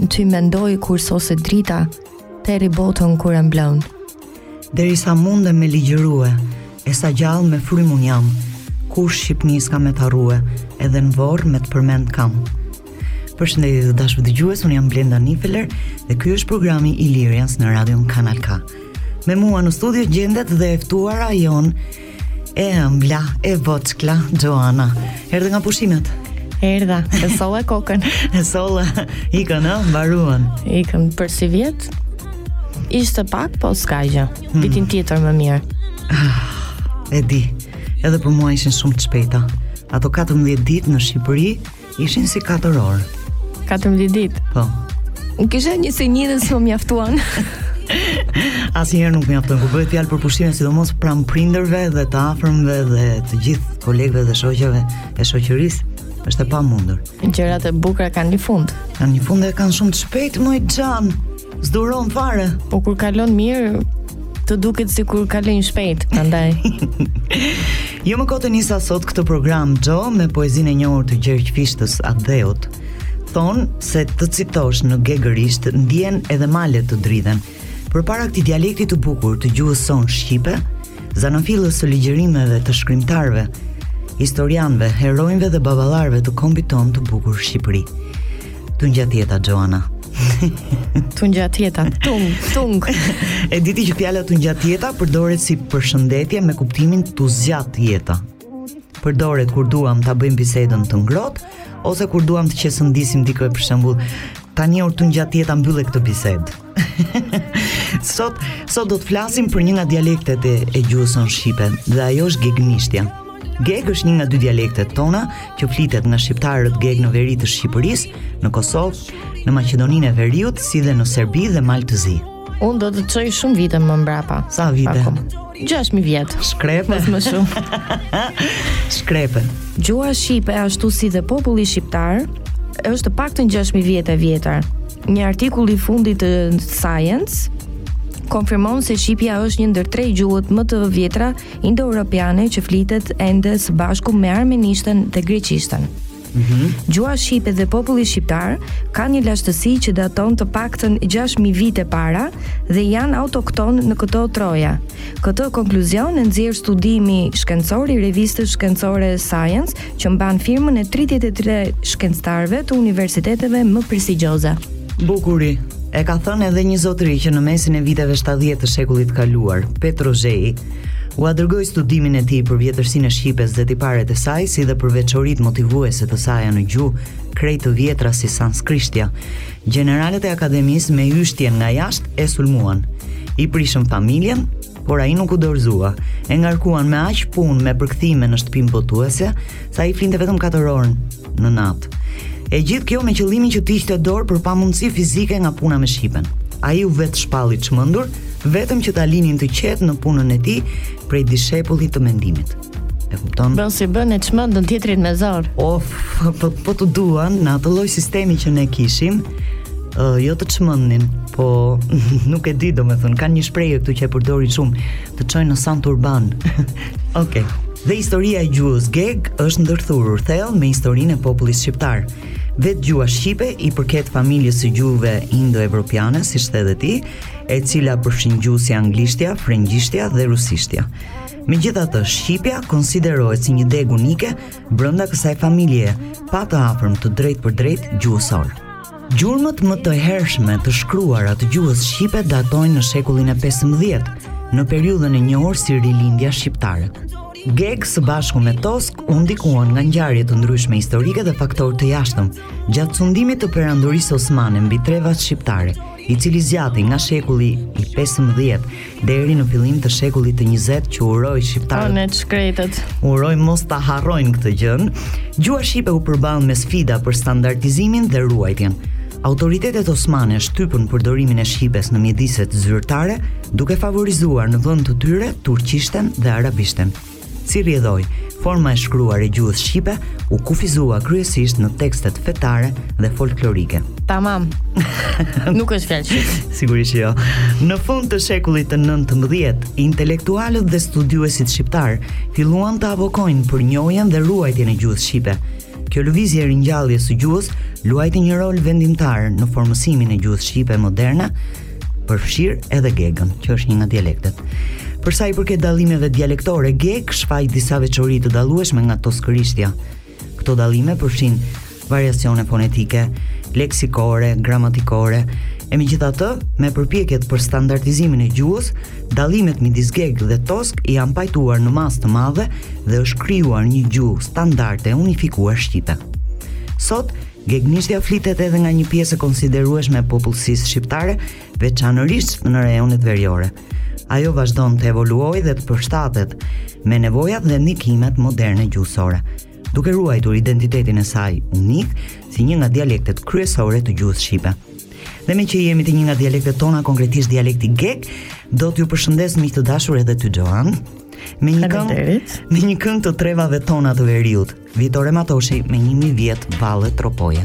N'ty mendoj kur sose drita, terri botën kur e mblon. Derisa mundem me ligjërue, e sa gjallë me frymë un jam, kurr Shqipni s'kam me t'arrue, edhe në vorr me t'përmend kam. Përshëndetje të dashur dëgjues, unë jam Blenda Nifeler dhe ky është programi Ilirians në Radion Kanal K. Me mua në studio gjendet dhe e ftuara jonë E ëmbla, e voçkla, Xhoana. Erdhe nga pushimet? Erdha, e solla kokën. e solla, ikën, ë, mbaruan. Ikën për sivjet. Ishte pak, po s'ka gjë. Hmm. Vitin tjetër më mirë. Ah, e di. Edhe për mua ishin shumë të shpejta. Ato 14 ditë në Shqipëri, Ishin si 4 orë. 14 ditë. Po. Unë kisha një mujë dhe s'më mjaftuan. Asnjëherë nuk mjafton kur bëhet fjalë për pushime, sidomos pranë prindërve dhe të afërmve dhe të gjithë kolegëve dhe shoqeve e shoqërisë është e pamundur. Gjërat e bukura kanë një fund. Kanë një fund dhe kanë shumë të shpejtë moj xhan. S'duron fare. Po kur kalon mirë, të duket sikur kalon shpejt, prandaj. jo më kot e nisa sot këtë program, Xho, me poezinë e njohur të Gjergj Fishtës Atdheut, thonë se të citosh në gegërisht ndien edhe malet të dridhen. përpara këtij dialekti të bukur të gjuhës sonë shqipe, zanafillës së ligjërimeve të shkrimtarëve, historianëve, heronjve dhe baballarëve të kombit tonë të bukur Shqipëri. Tungjatjeta Xhoana. Tungjatjeta, tung, tung. e di ti që fjala tungjatjeta përdoret si përshëndetje me kuptimin t'u zgjattë jeta. Përdoret kur duam ta bëjmë bisedën të ngrohtë ose kur duam të qesëndisim dikë për shembull tani tungjatjeta mbylle këtë bisedë. sot sot do të flasim për një nga dialektet e, e gjuhës sonë shqipe dhe ajo është gegnishtja. Geg është një nga dy dialektet tona që flitet nga shqiptarët gegë në veri të Shqipërisë, në Kosovë, në Maqedoninë e Veriut si dhe në Serbi dhe Mal të Zi. Unë do të të çoj shumë vite më mbrapa. Sa vite? Pakum. Gjashtë mijë vjet. Shkrepe. Mos më shumë. Shkrepe. Gjuha shqipe ashtu si dhe populli shqiptar është të paktën 6000 vjet e vjetër. Një artikull i fundit të Science konfirmon se shqipja është një ndër tre gjuhët më të vjetra indo-europiane që flitet ende së bashku me armenishten dhe greqishten. Gjuha shqipe dhe populli shqiptar kanë një lashtësi që daton të paktën gjashtë mijë vite para dhe janë autoktonë në këto troje. Këtë konkluzion e nxjerr studimi shkencor i revistës shkencore Science, që mban firmën e tridhjetë e tre shkencëtarëve të universiteteve më prestigjioze. Bukuri, E ka thënë edhe një zotëri që në mesin e viteve shtatëdhjetë të shekullit të kaluar, Petro Zheji, Ua dërgoi studimin e tij për vjetërsinë e shqipes dhe tiparet e saj, si dhe për veçoritë motivuese të saja në gjuhë, krejt të vjetra si sanskrishtja. Gjeneralët e akademisë me yshtjen nga jashtë e sulmuan. I prishën familjen, por ai nuk u dorëzua. E ngarkuan me aq punë me përkthime në shtëpinë botuese, sa ai flinte vetëm 4 orë në natë. E gjithë kjo me qëllimin që të hiqte dorë për pamundësi fizike nga puna me shqipen. Ai u vetëshpall i çmendur, vetëm që ta linin të qetë në punën e tij prej dishepullit të mendimit. E kupton? Bën si bën e çmendin tjetrin me zor. Of, po po të duan në atë lloj sistemi që ne kishim, uh, jo të çmendnin, po nuk e di domethën, kanë një shprehje këtu që e përdorin shumë. Të çojnë në Sant Urban. Okej. Dhe historia e gjuhës geg është ndërthurur thellë me historinë e popullit shqiptar. Vetë gjuha shqipe i përket familjes së gjuhëve indo-evropiane, siç the edhe ti, e cila përfshin gjuhë si anglishtja, frëngjishtja dhe rusishtja. Megjithatë, shqipja konsiderohet si një degë unike brenda kësaj familjeje pa të afërm të drejtpërdrejtë gjuhësorë. Gjurmët më të hershme të shkruara të gjuhës shqipe datojnë në shekullin e 15, në periudhën e njohur si Rilindja shqiptare. Geg së bashku me Tosk u ndikuan nga ngjarje të ndryshme historike dhe faktorë të jashtëm gjatë sundimit të Perandorisë Osmane mbi trevat shqiptare, i cili zgjati nga shekulli i 15 deri në fillim të shekullit të 20 që uroj shqiptarët. Po ne shkretët. Uroj mos ta harrojnë këtë gjë. Gjuha shqipe u përball me sfida për standardizimin dhe ruajtjen. Autoritetet osmane shtypën përdorimin e shqipes në mjediset zyrtare, duke favorizuar në vend të tyre turqishten dhe arabishten. Si rrjedhojë, forma e shkruar e gjuhës shqipe u kufizua kryesisht në tekstet fetare dhe folklorike. Tamam. Nuk është fjalë shqipe. Sigurisht jo. Në fund të shekullit të 19, intelektualët dhe studiuesit shqiptarë filluan të avokojnë për njohjen dhe ruajtjen e gjuhës shqipe. Kjo lëvizje e ringjalljes së gjuhës luajti një rol vendimtar në formësimin e gjuhës shqipe moderne, përfshirë edhe gegën, që është një nga dialektet. Për sa i përket dallimeve dialektore, geg shfaq disa veçori të dallueshme nga toskërishtja. Këto dallime përfshijnë variacione fonetike, leksikore, gramatikore, e megjithatë, me përpjekjet për standardizimin e gjuhës, Dallimet midis Geg dhe Tosk janë pajtuar në masë të madhe dhe është krijuar një gjuhë standarde e unifikuar shqipe. Sot, Gegnishtja flitet edhe nga një pjesë e konsiderueshme e popullsisë shqiptare, veçanërisht në rajonet veriore. Ajo vazhdon të evoluojë dhe të përshtatet me nevojat dhe ndikimet moderne gjuhësore. duke ruajtur identitetin e saj unik si një nga dialektet kryesore të gjuhës shqipe. Dhe meqë jemi te një nga dialektet tona, konkretisht dialekti geg, do t'ju përshëndes miq të dashur edhe ty Xhoan. Me një këngë, me një këngë të trevave tona të veriut, Vitore Matoshi me 1000 vjet valle Tropoje.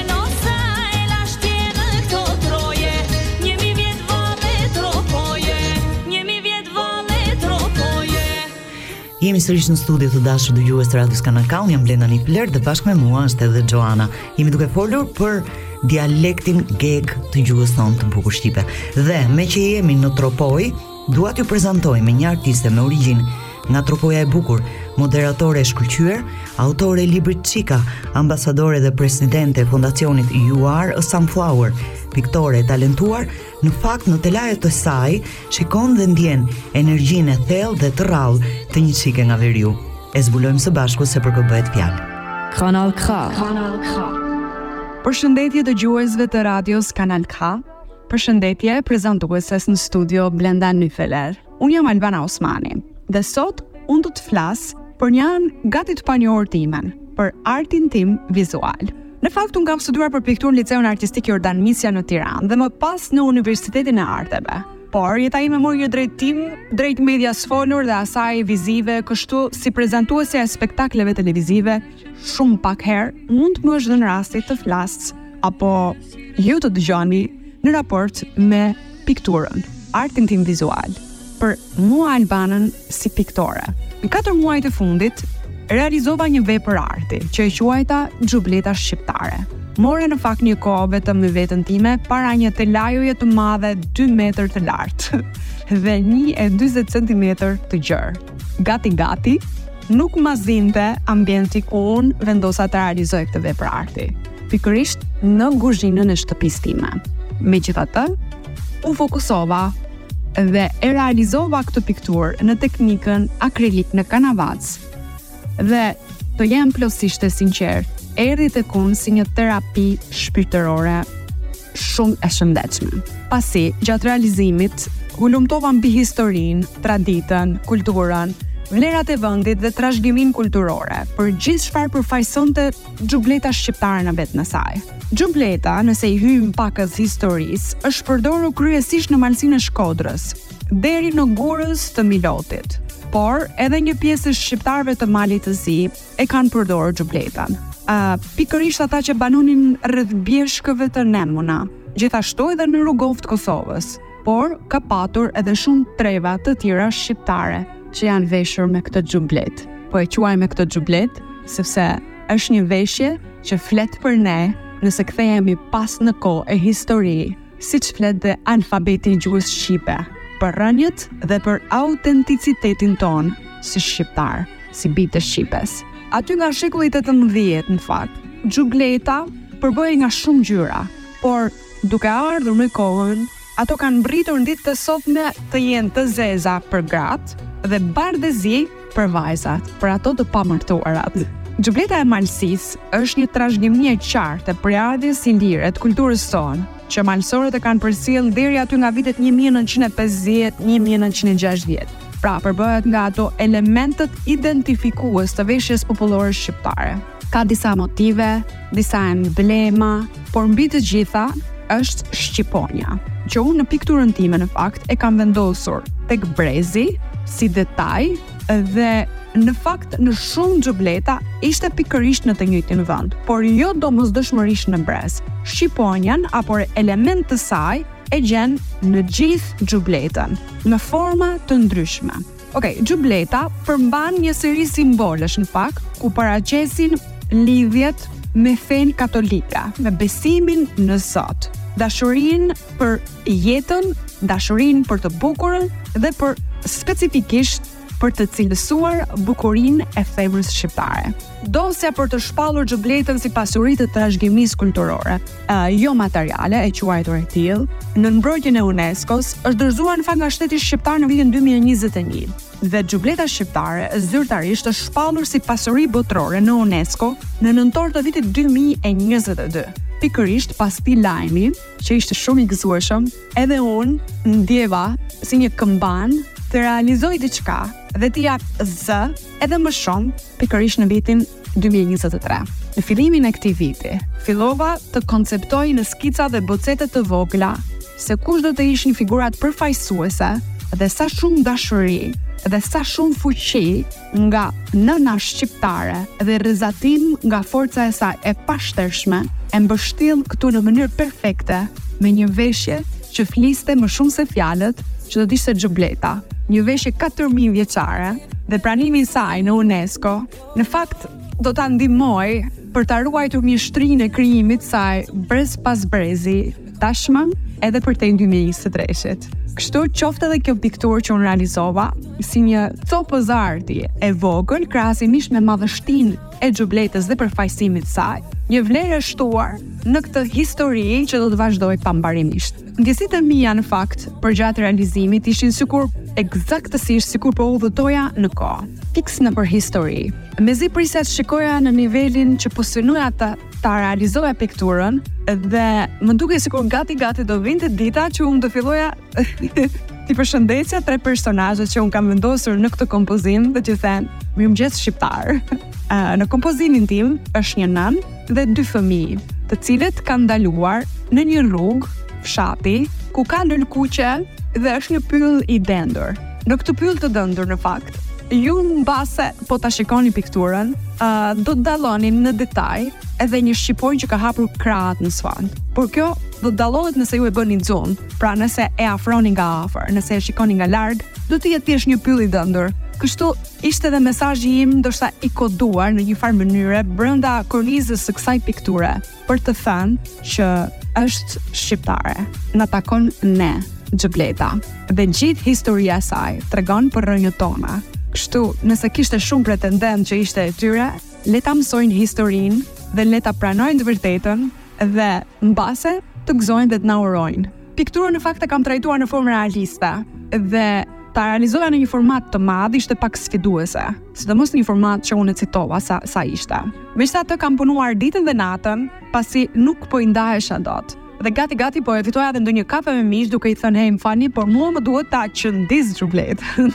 Jemi sërish në studio të dashur dëgjues të Radios Kanal K, jam Blenda Nyfeler dhe bashkë me mua është edhe Xhoana. Jemi duke folur për dialektin geg të gjuhës sonë të bukur shqipe. Dhe meqë jemi në Tropojë, Dua t'ju prezantoj me një artiste me origjinë nga Tropoja e bukur, moderatore e shkëlqyer, autore e librit Çika, ambasadore dhe presidente e fondacionit You Are a Sunflower, piktore e talentuar, në fakt në telajet e saj shikon dhe ndjen energjinë e thellë dhe të rrallë të një çike nga veriu. E zbulojmë së bashku se për kë bëhet fjalë. Kanal K. Kanal K. Përshëndetje dëgjuesve të radios Kanal K. Përshëndetje prezantueses në studio Blenda Nyfeler. Unë jam Albana Osmani dhe sot unë do të flas për një anë gati të panjohur timen, për artin tim vizual. Në fakt unë kam studuar për pikturë në Liceun Artistik Jordan Misja në Tiranë dhe më pas në Universitetin e Arteve. Por jeta ime mori një drejtim drejt medias së folur dhe asaj vizive, kështu si prezantuesja e spektakleve televizive, shumë pak herë mund të më është dhënë rasti të flas apo ju të dëgjoni në raport me pikturën, artin tim vizual, për mua Albanën si piktore. Në katër muajt e fundit, realizova një vepër arti, që e quajta Xhubleta Shqiptare. Mora në fakt një kohë vetëm me veten time, para një telajoje të madhe 2 metër të lartë dhe 1,20 cm të gjerë. Gati, gati, Nuk ma zinte ambienti ku unë vendosa ta realizoj këtë vepër arti, pikërisht në guzhinën e shtëpisë time. Megjithatë, u fokusova dhe e realizova këtë pikturë në teknikën akrilik në kanavacë. Dhe të jem plotësisht e sinqertë, erdhi tek unë si një terapi shpirtërore shumë e shëndetshme. Pasi, gjatë realizimit, hulumtova mbi historinë, traditën, kulturën, vlerat e vendit dhe trashëgiminë kulturore, për gjithë çfarë përfaqësonte xhubleta shqiptare në veten e saj. Xhubleta, nëse i hyjmë pakëz historisë, është përdorur kryesisht në Malësinë e Shkodrës, deri në Gurëz të Milotit, por edhe një pjesë e shqiptarëve të Malit të Zi, e kanë përdorur xhubletan. Uh, pikërisht ata që banonin rreth bjeshkëve të Nemuna, gjithashtu edhe në Rugovë të Kosovës, por ka patur edhe shumë treva të tjera shqiptare që janë veshur me këtë xhubletë. Po e quaj me këtë xhubletë sepse është një veshje që flet për ne nëse kthehemi pas në kohë e histori siç flet dhe alfabeti i gjuhës shqipe, për rrënjët dhe për autenticitetin tonë si shqiptarë, si bijë të Shqipes. Aty nga shekulli i tetëmbëdhjetë, në fakt, xhubleta përbëhej nga shumë ngjyra, por duke ardhur me kohën, ato kanë mbërritur në ditët e sotme të jenë të zeza për gratë dhe bardhë e zi për vajzat, për ato të pamartuarat. Xhubleta e malësisë është një trashëgimi e qartë e prejardhjes ilire të kulturës sonë, që malësoret e kanë përcjellë deri aty nga vitet një mijë e nëntëqind e pesëdhjetë, një mijë e nëntëqind e gjashtëdhjetë. Pra, përbëhet nga ato elementët identifikues të veshjes popullore shqiptare. Ka disa motive, disa emblema, por mbi të gjitha është shqiponja, që unë në pikturën time në fakt e kam vendosur tek brezi si detaj dhe në fakt në shumë xhubleta ishte pikërisht në të njëjtin vend, por jo domosdoshmërisht në brez. Shqiponjan apo element të saj e gjen në gjithë xhubletën, në forma të ndryshme. Okej, xhubleta përmban një seri simbolesh në fakt, ku paraqesin lidhjet me fenë katolike, me besimin në Zot, dashurinë për jetën, dashurinë për të bukurën dhe për specifikisht për të cilësuar bukurinë e femrës shqiptare. Dosja për të shpallur xhubletën si pasuri të trashëgimisë kulturore jo materiale, e quajtur e tillë, nën mbrojtjen e UNESCO-s, është dorëzuar në fakt nga shteti shqiptar në vitin dy mijë e njëzet e një dhe xhubleta shqiptare zyrtarisht është shpallur si pasuri botërore në UNESCO në nëntor të vitit dy mijë e njëzet e dy. Pikërisht pas këtij lajmi, që ishte shumë i gëzueshëm, edhe unë ndjeva si një këmbanë të realizoj diçka dhe të jap zë edhe më shumë pikërisht në vitin 2023. Në fillimin e këtij viti, fillova të konceptoj në skica dhe bocete të vogla se kush do të ishin figurat përfaqësuese dhe sa shumë dashuri dhe sa shumë fuqi nga nëna shqiptare dhe rrezatim nga forca e saj e pashtershme e mbështjellë këtu në mënyrë perfekte me një veshje që fliste më shumë se fjalët, që do të ishte xhubleta, një veshje 4000 vjeçare dhe pranimi i saj në UNESCO, në fakt do ta ndihmojë për ta ruajtur mjeshtërinë e krijimit të saj brez pas brezi, tashmë edhe përtej 2023-shit. Kështu qoftë edhe kjo pikturë që unë realizova si një copëz arti e vogël krahasimisht me madhështinë e xhubletës dhe përfaqësimit të saj, një vlerë e shtuar në këtë histori që do të vazhdojë pambarimisht. Ndjesitë e mia në fakt përgjatë realizimit ishin sikur ekzaktësisht sikur po udhëtoja në kohë, fiks nëpër histori. Mezi prisja të shikoja nivelin që po synoja ta ta realizoja pikturën dhe më dukej sikur gati gati do vinte dita që unë do filloja t'i përshëndesja tre personazhet që unë kam vendosur në këtë kompozim dhe t'i them mirëmëngjes shqiptar. në kompozimin tim është një nënë dhe dy fëmijë, të cilët kanë ndaluar në një rrugë fshati ku ka lulëkuqe dhe është një pyll i dendur. Në këtë pyll të dendur në fakt, ju mbase po ta shikoni pikturën, uh, do të dalloni në detaj edhe një shqiponjë që ka hapur krahat në sfond. Por kjo do të dallohet nëse ju e bëni zoom, pra nëse e afroni nga afër, nëse e shikoni nga larg, do të jetë thjesht një pyll i dendur. Kështu ishte edhe mesazhi im ndoshta i koduar në një farë mënyre brenda kornizës së kësaj pikture. për të thënë që është shqiptare. Na takon ne, xhubleta. Dhe gjithë historia e saj tregon për rrënjët tona. Kështu, nëse kishte shumë pretendentë që ishte e tyre, le ta mësojnë historinë dhe le ta pranojnë të vërtetën dhe mbase të gëzojnë dhe të na urojnë. Pikturën në fakt e kam trajtuar në formë realiste dhe ta realizoja në një format të madh ishte pak sfiduese, sidomos në një format që unë e citova sa sa ishte. Megjithatë kam punuar ditën dhe natën, pasi nuk po i ndahesha dot. Dhe gati gati po evitoja edhe ndonjë kafe me miq duke i thënë hej më falni, por mua më duhet ta qëndis xhubletën.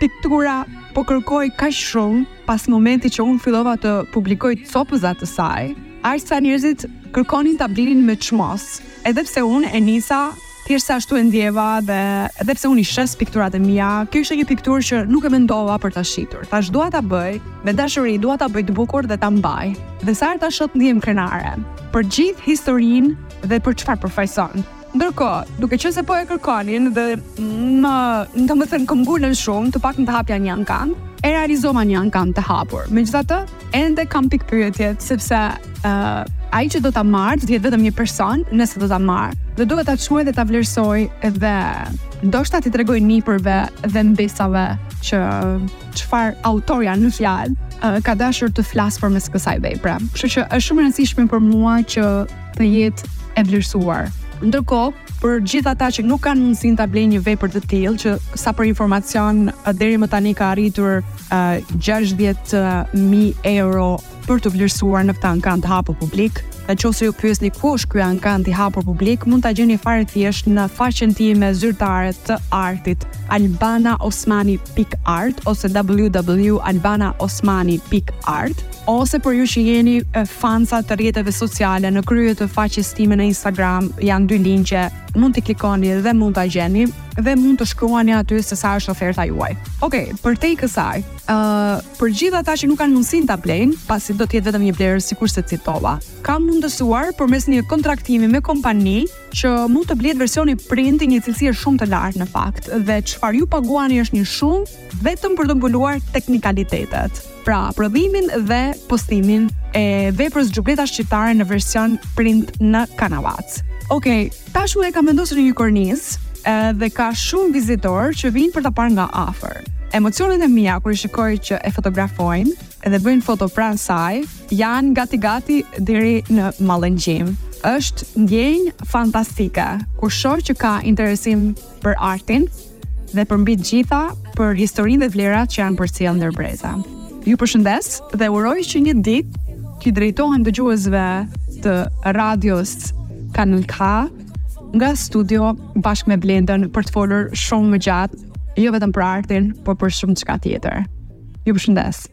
Piktura u kërkua kaq shumë pas momentit që unë fillova të publikoj copëza të saj, Aq sa njerëzit kërkonin ta blinin me çmos, edhe pse unë e nisa thjesht se ashtu e ndjeva dhe edhe pse unë i shes pikturat e mia, kjo ishte një pikturë që nuk e mendova për ta shitur. Thashë dua ta bëj me dashuri, dua ta bëj të bukur dhe ta mbaj. Dhe sa herë ta shoh ndihem krenare për gjithë historinë dhe për çfarë përfaqëson. Ndërkohë, duke qenë se po e kërkonin dhe më, domethënë këmbëngulën shumë, të paktën të hapja një ankand, e realizova një ankand të hapur. Megjithatë, ende kam pikëpyetje sepse ë uh, ai që do ta marrë, do të jetë vetëm një person, nëse do ta marrë. Dhe duhet ta çmojë dhe ta vlerësojë dhe ndoshta t'i tregojë nipërve dhe mbesave që çfarë autorja në fjalë uh, ka dashur të flasë përmes kësaj vepre. Kështu që është shumë e rëndësishme për mua që të jetë e vlerësuar. Ndërkohë, për gjithë ata që nuk kanë mundësinë ta blejnë një vepër të tillë që sa për informacion deri më tani ka arritur uh, 60000 euro për t'u vlerësuar në këtë ankand të hapur publik. Në qoftë se ju pyesni ku është ky ankand i hapur publik, mund ta gjeni fare thjesht në faqen time zyrtare të artit albanaosmani.art ose www.albanaosmani.art. ose për ju që jeni fansa të rrjeteve sociale në krye të faqes time në Instagram, janë dy linqe, mund t'i klikoni dhe mund t'a gjeni dhe mund të shkruani aty se sa është oferta juaj. Okej, okay, përtej kësaj, uh, për gjithë ata që nuk kanë mundësinë t'a blejnë, pasi do t'jetë vetëm një blerës sikurse citova, kam mundësuar përmes një kontraktimi me kompani që mund të blihet versioni print i një cilësie shumë të lartë në fakt dhe çfarë ju paguani është një shumë vetëm për të mbuluar teknikalitetet. Pra, prodhimin dhe postimin e veprës Xhubleta Shqiptare në version print në kanavacë. Ok, tashmë e kam vendosur në një kornizë dhe ka shumë vizitorë që vijnë për ta parë nga afër. Emocionet e mia kur i shikoj që e fotografojnë dhe bëjnë foto pranë saj janë gati gati deri në mallëngjim. Është ndjenjë fantastike kur shoh që ka interesim për artin dhe përmbi të gjitha për historinë dhe vlerat që janë përcjellë ndër breza. Ju përshëndes dhe uroj që një ditë t'i drejtohem dëgjuesve të radios Kanal K nga studio bashkë me Blendën për të folur shumë më gjatë, jo vetëm për artin, por për shumëçka tjetër. Ju përshëndes.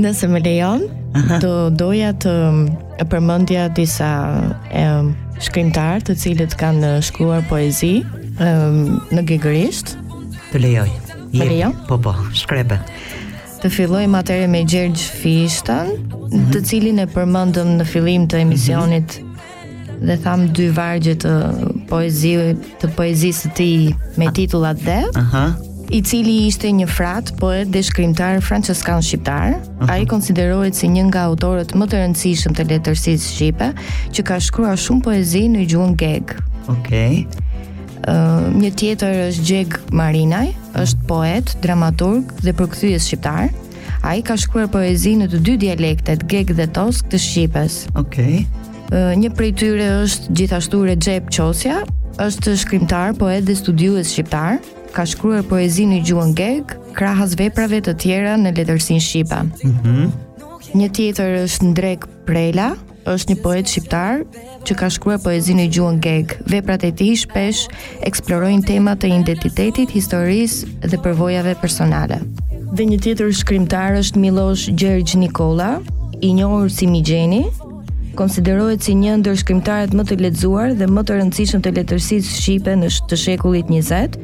Nëse më lejon, do doja të përmendja disa e, shkrimtarë të cilët kanë shkruar poezi e, në gegërisht. Të lejoj. Më lejon? Po, po, shkrepe. Të fillojmë atëherë me Gjergj Fishtën, mm -hmm. të cilin e përmendëm në fillim të emisionit mm -hmm dhe thamë dy vargje të poezi të poezisë së tij me titull Atdheu. Aha. I cili ishte një frat poet dhe shkrimtar françeskan shqiptar, uh -huh. ai konsiderohet si një nga autorët më të rëndësishëm të letërsisë shqipe, që ka shkruar shumë poezi në gjuhën gegë. Okej. Okay. Uh, një tjetër është Gjekë Marinaj, është poet, dramaturg dhe përkthyes shqiptar. Ai ka shkruar poezi në të dy dialektet, gegë dhe toskë të shqipes. Okej. Okay. Një prej tyre është gjithashtu Rexhep Qosja, është shkrimtar, poet dhe studiues shqiptar, ka shkruar poezi në gjuhën gegë, krahas veprave të tjera në letërsinë shqipe. Mhm. Mm Një tjetër është Ndrek Prela, Është një poet shqiptar që ka shkruar poezi në gjuhën geg. Veprat e tij shpesh eksplorojnë tema të identitetit, historisë dhe përvojave personale. Dhe një tjetër shkrimtar është Millosh Gjergj Nikolla, i njohur si Migjeni, konsiderohet si një ndër shkrimtarët më të lexuar dhe më të rëndësishëm të letërsisë shqipe në të shekullit 20.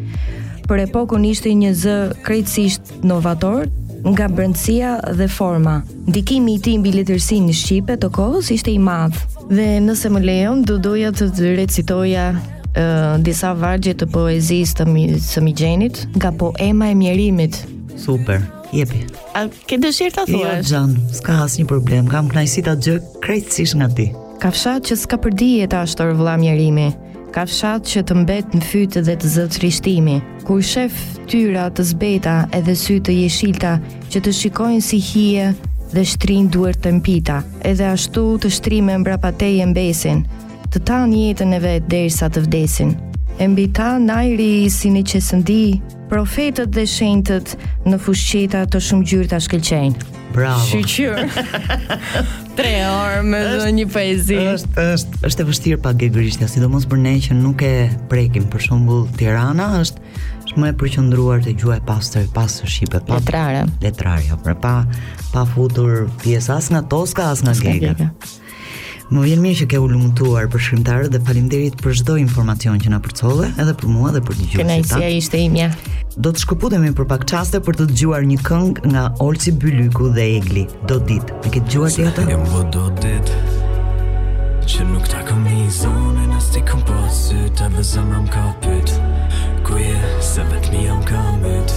Për epokën ishte një zë krejtësisht novator nga brendësia dhe forma. Ndikimi i tij mbi letërsinë shqipe të kohës ishte i madh. Dhe nëse më lejon, do doja të recitoja uh, disa vargje të poezisë të mi, së Migjenit nga poema e mjerimit. Super. Jepi. A ke dëshirë ta thuash? Jo, Xhoan, s'ka asnjë problem. Kam kënaqësi ta dëgjoj krejtësisht nga ti. Kafshatë që s'kapërdihet asht, or vlla, mjerimi, kafshatë që të mbet në fyt dhe të zë trishtimi, kur shef ftyra të zbeta edhe sy të jeshilta që të shikojnë si hije dhe shtrijnë duar të mpita, edhe ashtu të shtrime mbrapa teje mbesin, të tanë jetën e vet derisa të vdesin. E mbi ta n'ajri si në qesëndi, profetët dhe shenjtët në fushqeta të shumëngjyrta shkëlqejnë. Bravo. Shyqyr. 3 orë me është, një poezi. Është është është e vështirë pak gegërishtja, sidomos për ne që nuk e prekim. Për shembull, Tirana është është më e përqendruar te gjuha e pastër, pastër shqipe, pra letrare. Letrare, jo, pra pa pa futur pjesë as nga Toska as nga Gega. Më vjen mirë që ke hulumtuar për shkrimtarët dhe faleminderit për çdo informacion që na përcolle, edhe për mua dhe për dëgjuesit. Kënaqësia ishte imja. Do të shkëputemi për pak çaste për të dëgjuar një këngë nga Olsi Bylyku dhe Egli. Do ditë. E ke dëgjuar ti atë? Jan bë do ditë. Që nuk ta kam ni zonë, nuk t'i kom pa syt A dhe zemra m'ka pyt Ku je se vetmia m'ka myt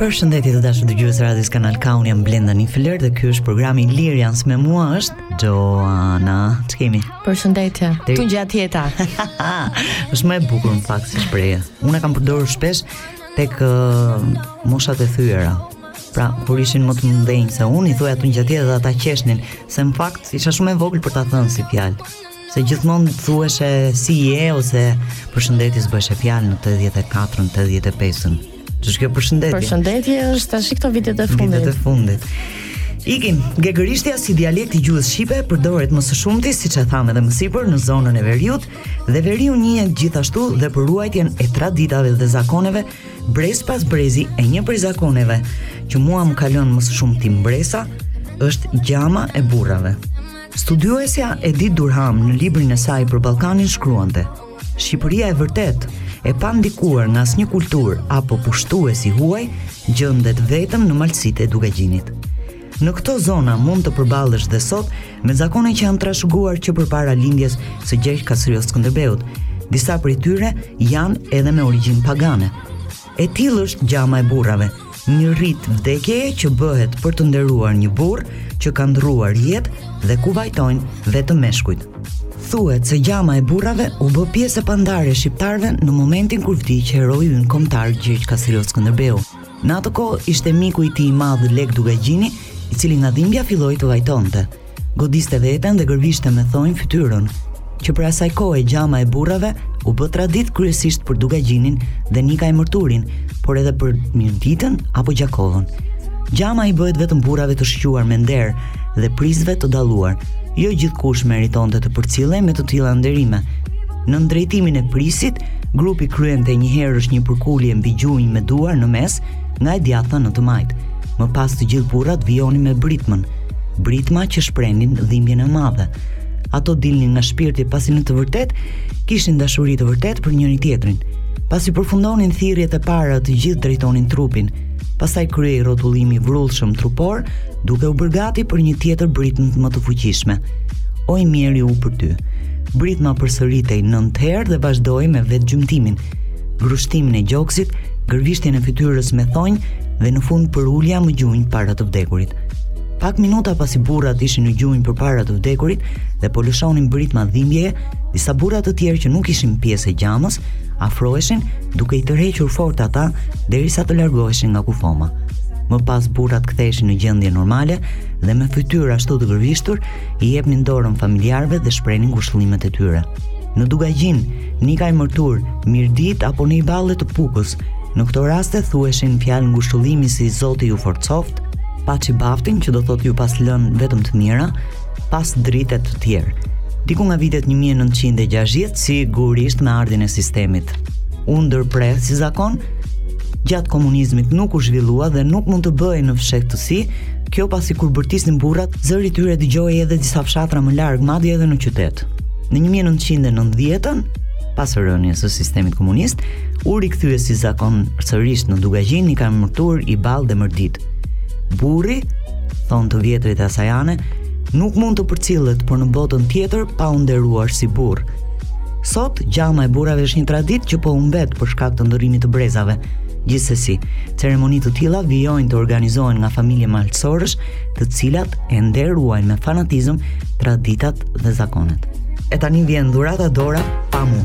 Përshëndetje të dashur dëgjues të Radios Kanal K, unë jam Blenda Nifler dhe ky është programi Ilirians, me mua është Xhoana. Ç'kemi? Përshëndetje. Te... Tungjatjeta. është më e bukur në fakt si shprehje. Unë e kam përdorur shpesh tek uh, moshat e thyera. Pra, kur ishin më të mëdhenj se unë, i thoja tungjatjeta dhe ata qeshnin, se në fakt isha shumë e vogël për ta thënë si fjalë. Se gjithmonë thuheshe si je ose përshëndetje s'bëshe fjalë në 84-ën, 85-ën. Që shkjo përshëndetje? Përshëndetje është tash këto vitet e fundit. Vitet e fundit. Ikim, gegërishtja si dialekt i gjuhës shqipe përdoret më së shumti, siç e thamë edhe më sipër, në zonën e veriut dhe veriu njihet gjithashtu dhe për ruajtjen e traditave dhe zakoneve Brez pas brezi. E një prej zakoneve që mua më ka lënë më së shumti mbresa është gjama e burrave. Studiuesja Edith Durham në librin e saj për Ballkanin shkruante: Shqipëria e vërtetë, e pandikuar nga asnjë kulturë apo pushtues i huaj, gjendet vetëm në malësitë e Dukagjinit. Në këto zona mund të përballesh dhe sot me zakone që janë trashëguar që përpara lindjes së Gjergj Kastriot Skënderbeut. Disa prej tyre janë edhe me origjinë pagane. E tillë është gjama e burrave, një rit vdekjeje që bëhet për të nderuar një burrë që ka ndërruar jetë dhe ku vajtojnë vetëm meshkujt. Thuhet se gjama e burrave u bë pjesë e pandarë e shqiptarëve në momentin kur vdiq heroi ynë kombëtar Gjergj Kastriot Skënderbeu. Në atë kohë ishte miku i tij i madh Lekë Dukagjini, i cili nga dhimbja filloi të vajtonte. Godiste veten dhe gërvishte me thonj fytyrën. Që prej asaj kohe gjama e burrave u bë traditë kryesisht për Dukagjinin dhe Nikaj-Mërturin, por edhe për Mirditën apo Gjakovën. Gjama i bëhet vetëm burrave të shquar me nder dhe prijësve të dalluar. Jo gjithkush meritonte të përcillej me të tilla nderime. Nën drejtimin e prijësit Grupi kryente njëherësh një përkulje mbi gjunjë me duar në mes, nga e djathta në të majtë. Më pas të gjithë burrat vijonin me britmën, britma që shprehnin dhimbjen e madhe. Ato dilnin nga shpirti pasi në të vërtetë kishin dashuri të vërtetë për njëri-tjetrin. Pasi përfundonin thirrjet e para, të gjithë drejtonin trupin. Pastaj kryhej rrotullimi i vrullshëm trupor, duke u bërë gati për një tjetër britmë më të fuqishme. O i mjeri u për ty. Britma përsëritej nëntë herë dhe vazhdohej me vetëgjymtimin, grushtimin e gjoksit, gërvishtjen e fytyrës me thonj dhe në fund përulja më gjunjë para të vdekurit. Pak minuta pasi burrat ishin në gjunjë përpara të vdekurit dhe po lëshonin britma dhimbjeje, disa burra të tjerë që nuk ishin pjesë e gjamës, afroheshin duke i tërhequr fort ata derisa të largoheshin nga kufoma. Më pas burrat ktheheshin në gjendje normale dhe me fytyrë ashtu të gërvishtur i jepnin dorën familjarëve dhe shprehnin ngushëllimet e tyre. Në Dukagjin, Nikaj-Mërtur, Mirditë apo në Iballë të Pukës, në këto raste thuheshin fjalë ngushëllimi si Zoti ju forcoftë, paçi baftin që do thotë ju pastë lënë vetëm të mira, pastë dritë e të tjera. Diku nga vitet 1960, sigurisht me ardhjen e sistemit, u ndërpre si zakon, gjatë komunizmit nuk u zhvillua dhe nuk mund të bëhej në fshehtësi, Kjo pasi kur bërtisnin burrat, zëri i tyre dëgjohej edhe disa fshatra më larg, madje edhe në qytet. Në 1990-ën, pas rënies së sistemit komunist, u rikthye si zakon sërish në Dukagjin, Nikaj-Mërtur, Iballë dhe Mirditë. Burri, thonë të vjetrit e asaj ane, nuk mund të përcillet për në botën tjetër pa u nderuar si burrë. Sot, gjama e burrave është një traditë që po humbet për shkak të ndërrimit të brezave. Gjithsesi, ceremoni të tilla vijojnë të organizohen nga familje malësorësh, të cilat e ruajnë me fanatizëm traditat dhe zakonet. E tani vjen dhurata dora pa mu.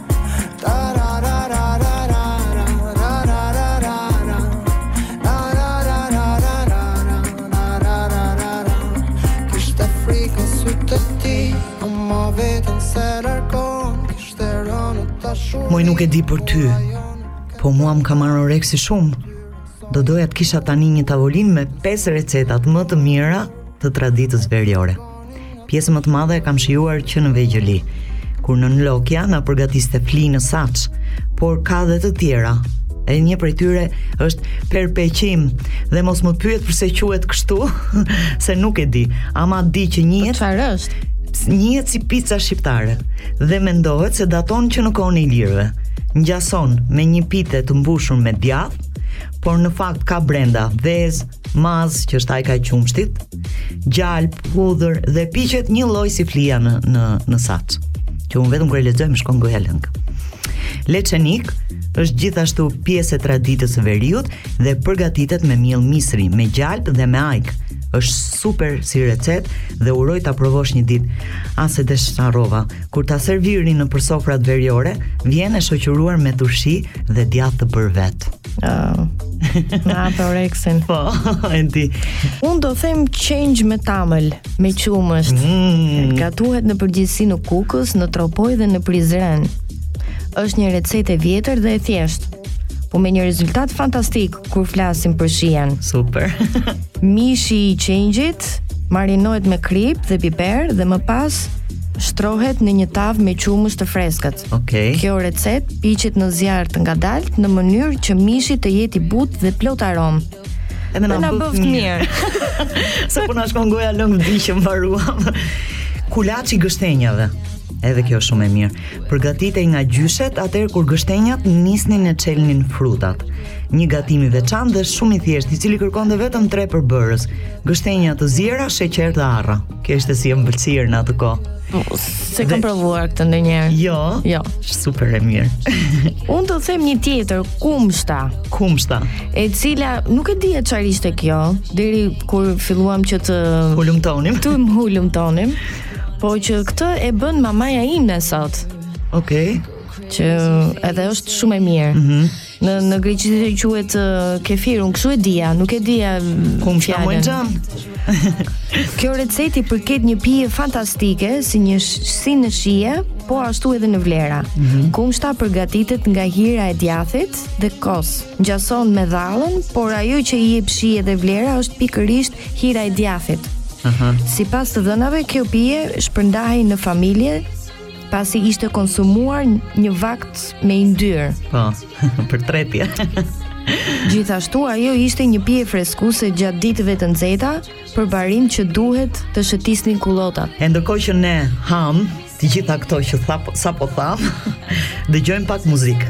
Moj nuk e di për ty Po mua më ka marrë oreksi shumë Do doja të kisha tani një tavolinë me 5 recetat më të mira të traditës veriore Pjesën më të madhe e kam shijuar që në vegjëli, kur nënlokja na përgatiste fli në saç, por ka dhe të tjera. E një prej tyre është perpeqim dhe mos më pyet përse quhet kështu, se nuk e di, ama di që njihet. Po çfarë është? Njihet si pica shqiptare dhe mendohet se daton që në kohën e ilirëve. Ngjason me një pite të mbushur me djath, por në fakt ka brenda vezë, mazë që është ajka e qumështit, gjalpë, hudhër dhe piqet njëlloj si flia në në në saç. Që unë vetëm kur e lexoj më shkon goja lëng. Leqenik është gjithashtu pjesë e traditës së veriut dhe përgatitet me miell misri, me gjalpë dhe me ajkë. Është super si recetë dhe uroj ta provosh një ditë. Ah se desh harrova, kur ta servirin nëpër sofrat veriore, vjen e shoqëruar me turshi dhe djathë të bërë vetë. Uh, na e hape oreksin Po, e di Unë do them qengj me tamël Me qumësht mm. Gatuhet në përgjithësi në Kukës Në Tropojë dhe në Prizren është një recetë e vjetër dhe e thjeshtë Po me një rezultat fantastik Kur flasim për shijen Super Mishi i qengjit Marinohet me kripë dhe piper Dhe më pas Shtrohet në një tavë me qumësht të freskët Okay. Kjo recetë piqet në zjarr të ngadaltë në mënyrë që mishi të jetë i butë dhe plot aromë. Edhe na bëft mirë. Sa po na shkon goja lëng deri sa mbaruam. Kulaçi i gështenjave. Edhe kjo është shumë e mirë. Përgatitej nga gjyshet atëherë kur gështenjat nisnin e çelnin frutat. Një gatim i veçantë dhe shumë i thjeshtë, i cili kërkonte vetëm tre përbërës: gështenja të ziera, sheqer dhe arra. Kjo ishte si ëmbëlsirë në atë kohë. Po, s'e kam provuar këtë ndonjëherë. Jo. Jo. Super e mirë. Unë do të them një tjetër, kumshta. Kumshta. E cila nuk e di çfarë ishte kjo, deri kur filluam që të hulumtonim. Të hulumtonim. Po që këtë e bën mamaja ime sot. Okej. Që edhe është shumë e mirë. Mhm. Mm Në në Greqi quhet kefir, unë kështu e dija, nuk e dija kum fjalën. Kjo recetë i përket një pije fantastike si në si në shije, po ashtu edhe në vlera. Mm -hmm. Kumshta përgatitet nga hira e djathit dhe kos. Ngjason me dhallën, por ajo që i jep shije dhe vlera është pikërisht hira e djathit. Aha. Sipas të dhënave, kjo pije shpërndahej në familje pasi ishte konsumuar një vakt me yndyrë. Po, për tretje. Gjithashtu ajo ishte një pije freskuese gjatë ditëve të nxehta për barinjtë që duhet të shëtisnin kullotat. E ndërkohë që ne hamë të gjitha këto që sapo thamë, dëgjojmë pak muzikë.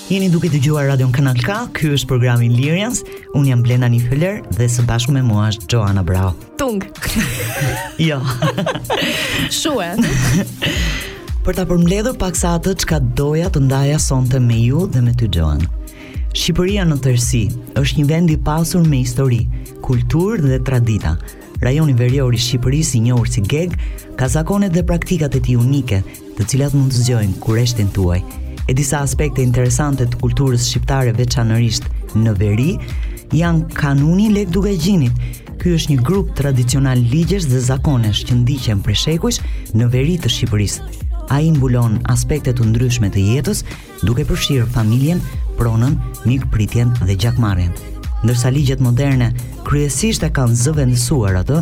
Jeni duke dëgjuar Radion Kanal K, ky është programi Ilirians, unë jam Blenda Nifeler dhe së bashku me mua është Xhoana Brau. Tung. jo. Shue. Për ta përmbledhur paksa atë çka doja të ndaja sonte me ju dhe me ty Xhoan. Shqipëria në tërësi është një vend i pasur me histori, kulturë dhe tradita. Rajoni verior i Shqipërisë, i njohur si Geg, ka zakonet dhe praktikat e tij unike, të cilat mund të zgjojnë kureshtjen tuaj. E disa aspekte interesante të kulturës shqiptare veçanërisht në veri janë Kanuni i Lekë Dukagjinit. Ky është një grup tradicional ligjesh dhe zakonesh që ndiqen prej shekujsh në veri të Shqipërisë. Ai mbulon aspekte të ndryshme të jetës, duke përfshirë familjen, pronën, mikpritjen dhe gjakmarrjen. Ndërsa ligjet moderne kryesisht e kanë zëvendësuar atë,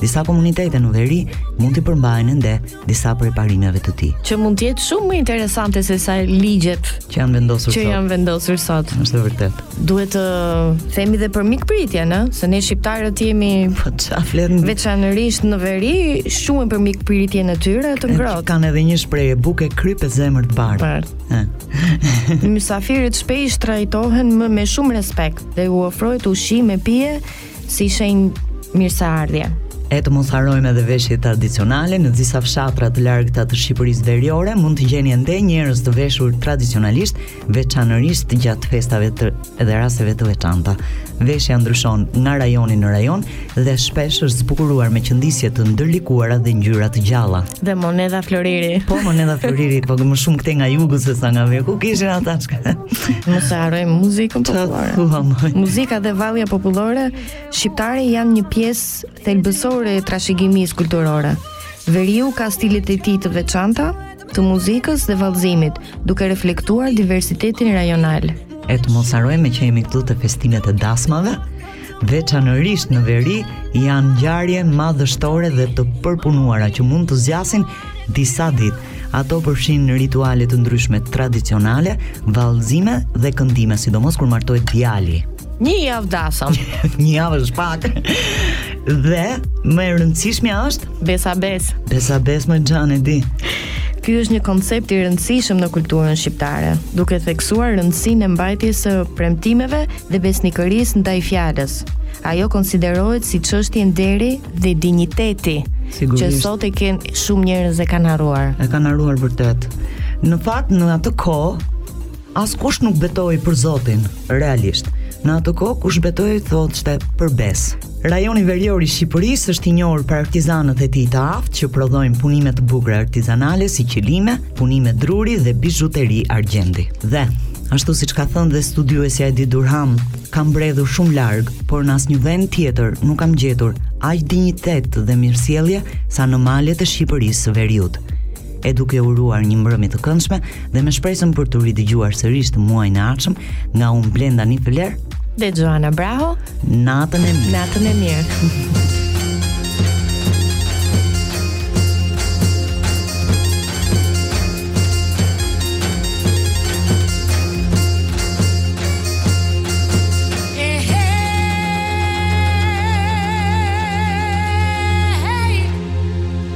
disa komunitete në veri mund t'i përmbahen ende disa prej parimeve të tij. Që mund të jetë shumë më interesante sesa ligjet që janë vendosur sot. Që janë vendosur sot. Është e vërtetë. Duhet të themi dhe për mikpritjen, ë, se ne shqiptarët jemi po ça flet veçanërisht në veri, shquhen për mikpritjen e tyre të ngrohtë. Kanë edhe një shprehje bukë e kripë e zemër të bardhë. Bardhë. Mysafirët shpesh trajtohen me shumë respekt dhe u ofrohet ushqim e pije si shenjë mirëseardhje. E të mos harrojmë edhe veshjet tradicionale në disa fshatra të largëta të Shqipërisë veriore, mund të gjeni ende njerëz të veshur tradicionalisht veçanërisht gjatë festave dhe rasteve të veçanta. Veshja ndryshon nga rajoni në rajon dhe shpesh është zbukuruar me qëndisje të ndërlikuara dhe ngjyra të gjalla. Dhe monedha floriri. Po monedha floriri, po më shumë këtej nga jugu se sa nga veku kishin ata çka. Mos harrojmë muzikën popullore. Muzika dhe vallja popullore shqiptare janë një pjesë thelbësore e trashëgimisë kulturore. Veriu ka stilet e tij të veçanta, të muzikës dhe vallëzimit, duke reflektuar diversitetin rajonal. E të mos harrojmë që jemi këtu te festimet e dasmave, veçanërisht në veri janë ngjarje madhështore dhe të përpunuara që mund të zgjasin disa ditë. Ato përfshijnë rituale të ndryshme tradicionale, vallëzime dhe këndime, sidomos kur martohet djali. Një javë dasëm. Një javë është pak. Dhe më e rëndësishmja është besa-besë. Besa-besë more xhan e di. Ky është një koncept i rëndësishëm në kulturën shqiptare, duke theksuar rëndësinë e mbajtjes së premtimeve dhe besnikërisë ndaj fjalës. Ajo konsiderohet si çështje nderi dhe dinjiteti, Sigurisht. që sot e kanë shumë njerëz e kanë harruar. E kanë harruar vërtet. Në fakt, në atë kohë, Askush nuk betohej për Zotin, realisht. Në atë kohë kush betohej thoshte për besë. Rajoni verior i Shqipërisë është i njohur për artizanët e tij të aftë që prodhojnë punime të bukura artizanale si qilime, punime druri dhe bizhuteri argjendi. Dhe Ashtu siç ka thënë dhe studiuesja Edi Durham, kam bredhur shumë larg, por në asnjë vend tjetër nuk kam gjetur aq dinjitet dhe mirësjellje sa në malet e Shqipërisë së veriut. e duke ju uruar një mbrëmje të këndshme dhe me shpresën për t'u ridëgjuar sërish muajin e ardhshëm nga unë Blenda Nifeler dhe Xhoana Braho. Natën e mirë. Natën e mirë.